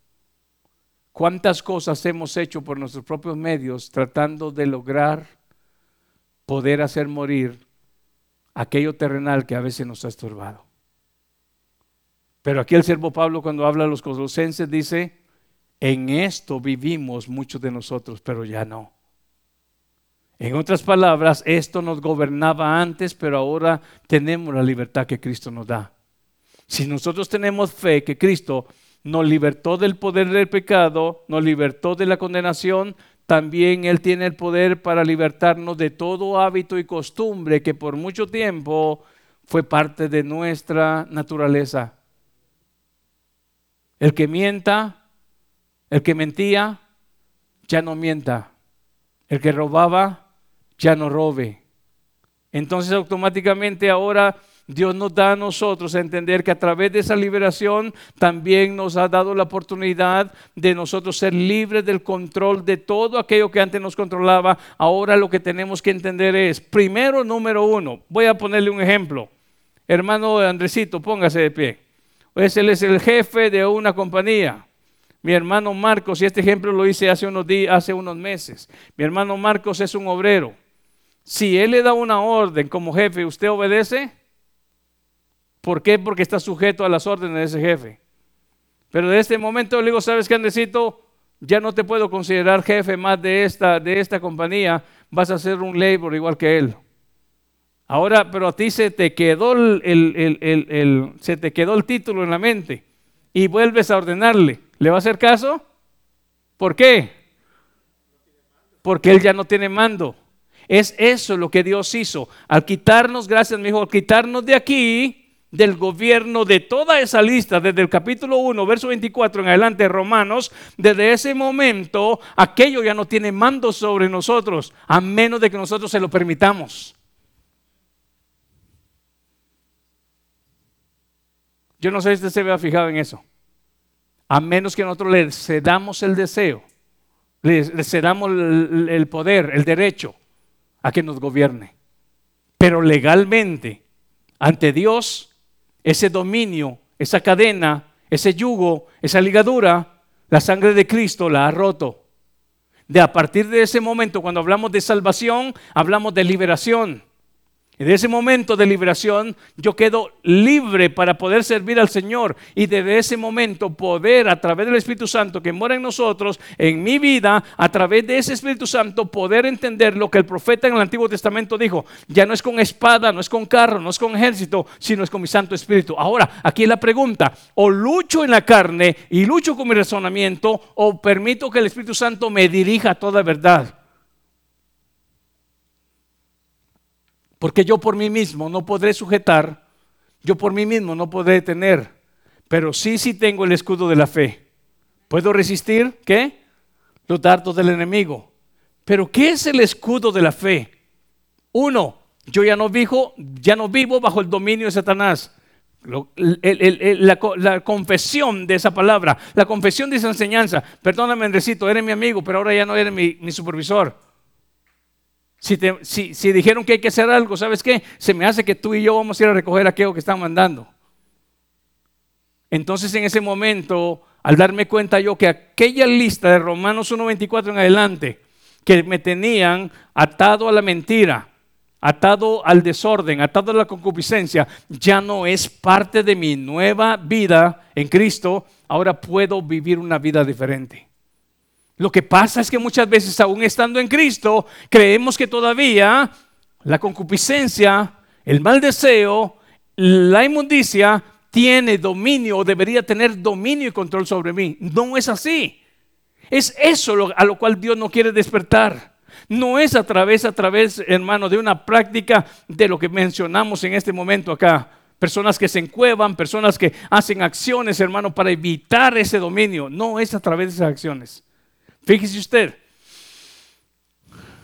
¿Cuántas cosas hemos hecho por nuestros propios medios tratando de lograr poder hacer morir aquello terrenal que a veces nos ha estorbado? Pero aquí el siervo Pablo cuando habla a los colosenses dice, en esto vivimos muchos de nosotros, pero ya no. En otras palabras, esto nos gobernaba antes, pero ahora tenemos la libertad que Cristo nos da. Si nosotros tenemos fe que Cristo nos libertó del poder del pecado, nos libertó de la condenación, también Él tiene el poder para libertarnos de todo hábito y costumbre que por mucho tiempo fue parte de nuestra naturaleza. El que mienta, el que mentía, ya no mienta. El que robaba, ya no robe. Entonces automáticamente ahora Dios nos da a nosotros a entender que a través de esa liberación también nos ha dado la oportunidad de nosotros ser libres del control de todo aquello que antes nos controlaba. Ahora lo que tenemos que entender es, primero, número uno, voy a ponerle un ejemplo. Hermano Andresito, póngase de pie. Pues él es el jefe de una compañía. Mi hermano Marcos, y este ejemplo lo hice hace unos días, hace unos meses. Mi hermano Marcos es un obrero. Si él le da una orden como jefe, ¿usted obedece? ¿Por qué? Porque está sujeto a las órdenes de ese jefe. Pero de este momento le digo, ¿sabes qué, Andresito? Ya no te puedo considerar jefe más de esta, de esta compañía. Vas a ser un labor igual que él. Ahora, pero a ti se te quedó el, se te quedó el título en la mente y vuelves a ordenarle. ¿Le va a hacer caso? ¿Por qué? Porque él ya no tiene mando. Es eso lo que Dios hizo. Al quitarnos, gracias mi hijo, al quitarnos de aquí, del gobierno de toda esa lista, desde el capítulo 1, verso 24 en adelante, Romanos, desde ese momento, aquello ya no tiene mando sobre nosotros, a menos de que nosotros se lo permitamos. Yo no sé si usted se vea fijado en eso a menos que nosotros le cedamos el deseo, le, cedamos el, poder, el derecho a que nos gobierne. Pero legalmente, ante Dios, ese dominio, esa cadena, ese yugo, esa ligadura, la sangre de Cristo la ha roto. De a partir de ese momento, cuando hablamos de salvación, hablamos de liberación. En ese momento de liberación yo quedo libre para poder servir al Señor y desde ese momento poder a través del Espíritu Santo que mora en nosotros, en mi vida, a través de ese Espíritu Santo poder entender lo que el profeta en el Antiguo Testamento dijo. Ya no es con espada, no es con carro, no es con ejército, sino es con mi Santo Espíritu. Ahora, aquí la pregunta, o lucho en la carne y lucho con mi razonamiento o permito que el Espíritu Santo me dirija a toda verdad. Porque yo por mí mismo no podré sujetar, yo por mí mismo no podré tener, pero sí, sí tengo el escudo de la fe. ¿Puedo resistir? ¿Qué? Los dardos del enemigo. Pero ¿qué es el escudo de la fe? Uno, yo ya no vivo, ya no vivo bajo el dominio de Satanás. la, confesión de esa palabra, la confesión de esa enseñanza. Perdóname, Andresito, eres mi amigo, pero ahora ya no eres mi supervisor. Si, dijeron que hay que hacer algo, ¿sabes qué? Se me hace que tú y yo vamos a ir a recoger aquello que están mandando. Entonces en ese momento, al darme cuenta yo que aquella lista de Romanos 1.24 en adelante, que me tenían atado a la mentira, atado al desorden, atado a la concupiscencia, ya no es parte de mi nueva vida en Cristo, ahora puedo vivir una vida diferente. Lo que pasa es que muchas veces, aún estando en Cristo, creemos que todavía la concupiscencia, el mal deseo, la inmundicia tiene dominio o debería tener dominio y control sobre mí. No es así. Es eso a lo cual Dios no quiere despertar. No es a través, a través, hermano, de una práctica de lo que mencionamos en este momento acá. Personas que se encuevan, personas que hacen acciones, hermano, para evitar ese dominio. No es a través de esas acciones. Fíjese usted,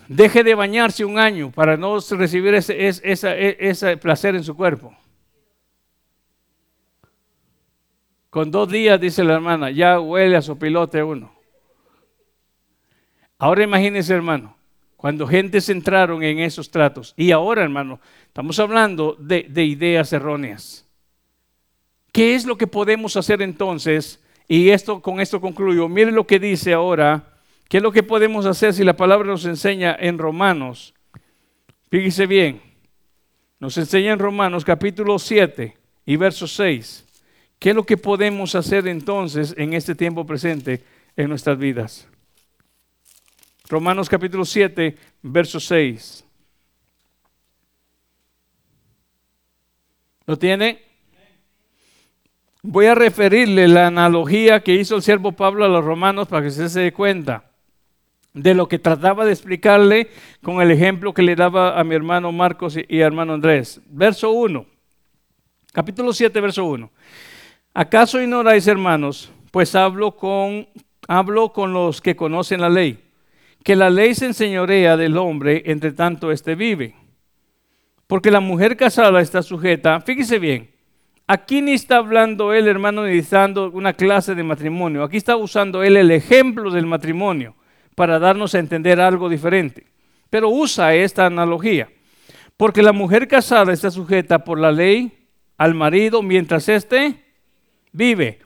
deje de bañarse un año para no recibir ese, placer en su cuerpo. Con dos días, dice la hermana, ya huele a su pilote uno. Ahora imagínese, hermano, cuando gentes entraron en esos tratos. Y ahora, hermano, estamos hablando de, de ideas erróneas. ¿Qué es lo que podemos hacer entonces y esto, con esto concluyo. Mire lo que dice ahora. ¿Qué es lo que podemos hacer si la palabra nos enseña en Romanos? Fíjese bien. Nos enseña en Romanos capítulo 7 y verso 6. ¿Qué es lo que podemos hacer entonces en este tiempo presente en nuestras vidas? Romanos capítulo 7, verso 6. ¿Lo tiene? Voy a referirle la analogía que hizo el siervo Pablo a los romanos para que se dé cuenta de lo que trataba de explicarle con el ejemplo que le daba a mi hermano Marcos y, hermano Andrés. Verso 1, capítulo 7, verso 1. ¿Acaso ignoráis, hermanos? Pues hablo con, hablo con los que conocen la ley. que la ley se enseñorea del hombre entre tanto éste vive. Porque la mujer casada está sujeta, fíjese bien, aquí ni está hablando él, hermano, ni dando una clase de matrimonio. Aquí está usando él el ejemplo del matrimonio para darnos a entender algo diferente. Pero usa esta analogía. Porque la mujer casada está sujeta por la ley al marido mientras éste vive.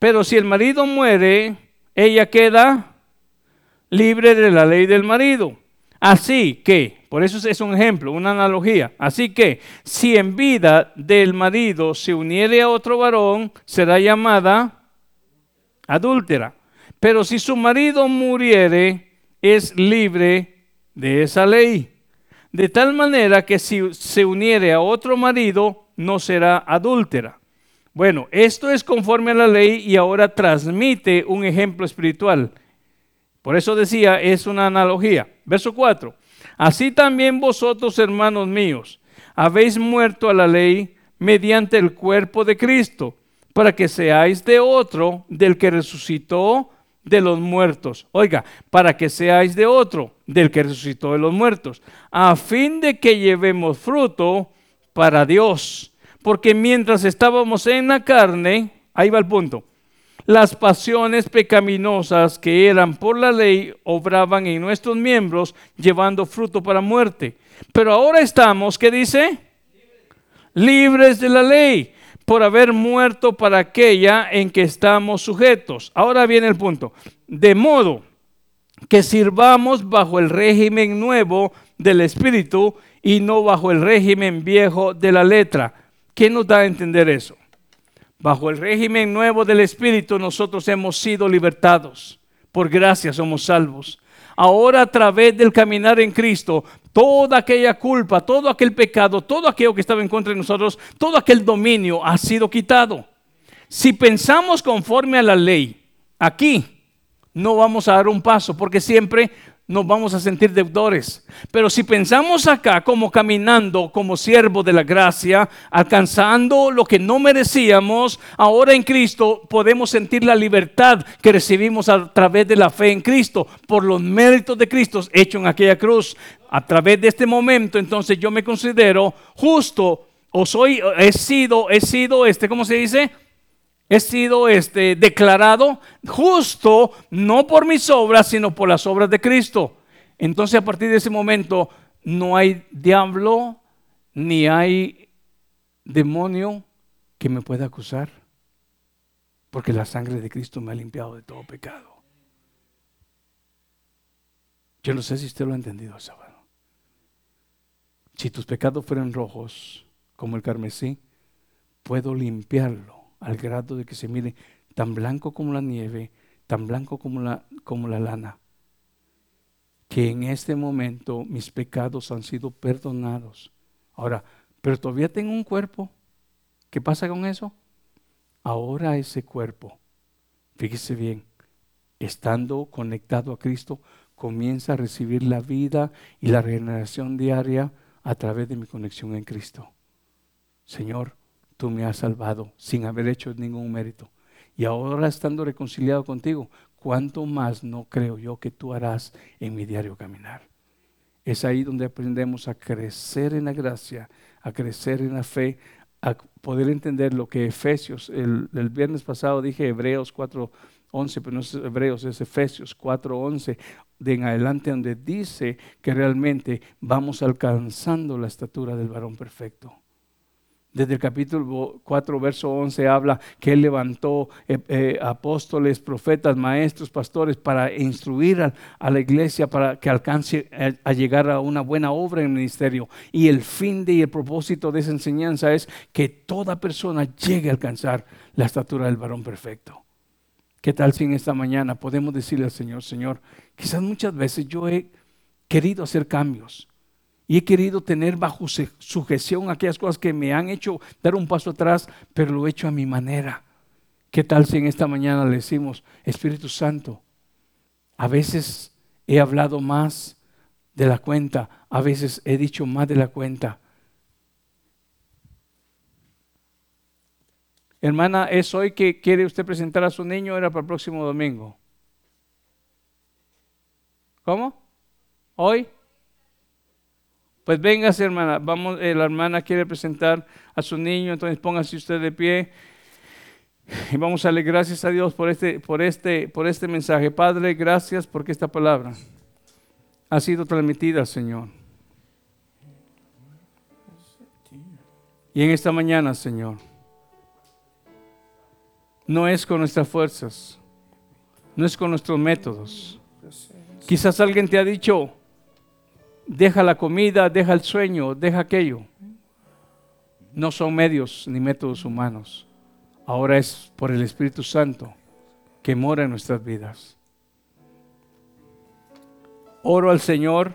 Pero si el marido muere, ella queda libre de la ley del marido. Así que, por eso es un ejemplo, una analogía. Así que, si en vida del marido se uniere a otro varón, será llamada adúltera. Pero si su marido muriere, es libre de esa ley. De tal manera que si se uniere a otro marido, no será adúltera. Bueno, esto es conforme a la ley y ahora transmite un ejemplo espiritual. Por eso decía, es una analogía. Verso 4. Así también vosotros, hermanos míos, habéis muerto a la ley mediante el cuerpo de Cristo, para que seáis de otro, del que resucitó de los muertos. Oiga, para que seáis de otro, del que resucitó de los muertos, a fin de que llevemos fruto para Dios porque mientras estábamos en la carne, ahí va el punto, las pasiones pecaminosas que eran por la ley obraban en nuestros miembros llevando fruto para muerte. Pero ahora estamos, ¿qué dice? Libres de la ley por haber muerto para aquella en que estamos sujetos. Ahora viene el punto. De modo que sirvamos bajo el régimen nuevo del Espíritu y no bajo el régimen viejo de la letra ¿Qué nos da a entender eso? Bajo el régimen nuevo del Espíritu nosotros hemos sido libertados. Por gracia somos salvos. Ahora a través del caminar en Cristo, toda aquella culpa, todo aquel pecado, todo aquello que estaba en contra de nosotros, todo aquel dominio ha sido quitado. Si pensamos conforme a la ley, aquí no vamos a dar un paso porque siempre nos vamos a sentir deudores. Pero si pensamos acá como caminando como siervo de la gracia, alcanzando lo que no merecíamos, ahora en Cristo podemos sentir la libertad que recibimos a través de la fe en Cristo, por los méritos de Cristo hecho en aquella cruz. A través de este momento, entonces yo me considero justo o soy, he sido, he sido, este, ¿cómo se dice? He sido este, declarado justo no por mis obras, sino por las obras de Cristo. Entonces a partir de ese momento no hay diablo ni hay demonio que me pueda acusar, porque la sangre de Cristo me ha limpiado de todo pecado. Yo no sé si usted lo ha entendido, sábado. Si tus pecados fueran rojos como el carmesí, puedo limpiarlo al grado de que se mire tan blanco como la nieve, tan blanco como la, como la lana, que en este momento mis pecados han sido perdonados. Ahora, pero todavía tengo un cuerpo. ¿Qué pasa con eso? Ahora ese cuerpo, fíjese bien, estando conectado a Cristo, comienza a recibir la vida y la regeneración diaria a través de mi conexión en Cristo. Señor, tú me has salvado sin haber hecho ningún mérito. Y ahora estando reconciliado contigo, ¿cuánto más no creo yo que tú harás en mi diario caminar? Es ahí donde aprendemos a crecer en la gracia, a crecer en la fe, a poder entender lo que Efesios, el, viernes pasado dije Hebreos 4.11, pero no es Hebreos, es Efesios 4.11, de en adelante donde dice que realmente vamos alcanzando la estatura del varón perfecto. Desde el capítulo 4, verso 11 habla que Él levantó eh, eh, apóstoles, profetas, maestros, pastores para instruir a, la iglesia para que alcance a, llegar a una buena obra en el ministerio. Y el fin de y el propósito de esa enseñanza es que toda persona llegue a alcanzar la estatura del varón perfecto. ¿Qué tal si en esta mañana podemos decirle al Señor, Señor, quizás muchas veces yo he querido hacer cambios, y he querido tener bajo sujeción aquellas cosas que me han hecho dar un paso atrás, pero lo he hecho a mi manera. ¿Qué tal si en esta mañana le decimos, Espíritu Santo, a veces he hablado más de la cuenta, a veces he dicho más de la cuenta. Hermana, ¿es hoy que quiere usted presentar a su niño? Era para el próximo domingo. ¿Cómo? ¿Hoy? Pues véngase, hermana. Vamos, eh, la hermana quiere presentar a su niño, entonces póngase usted de pie. Y vamos a darle gracias a Dios por este, por este, por este mensaje. Padre, gracias porque esta palabra ha sido transmitida, Señor. Y en esta mañana, Señor, no es con nuestras fuerzas, no es con nuestros métodos. Quizás alguien te ha dicho, deja la comida, deja el sueño, deja aquello. No son medios ni métodos humanos. Ahora es por el Espíritu Santo que mora en nuestras vidas. Oro al Señor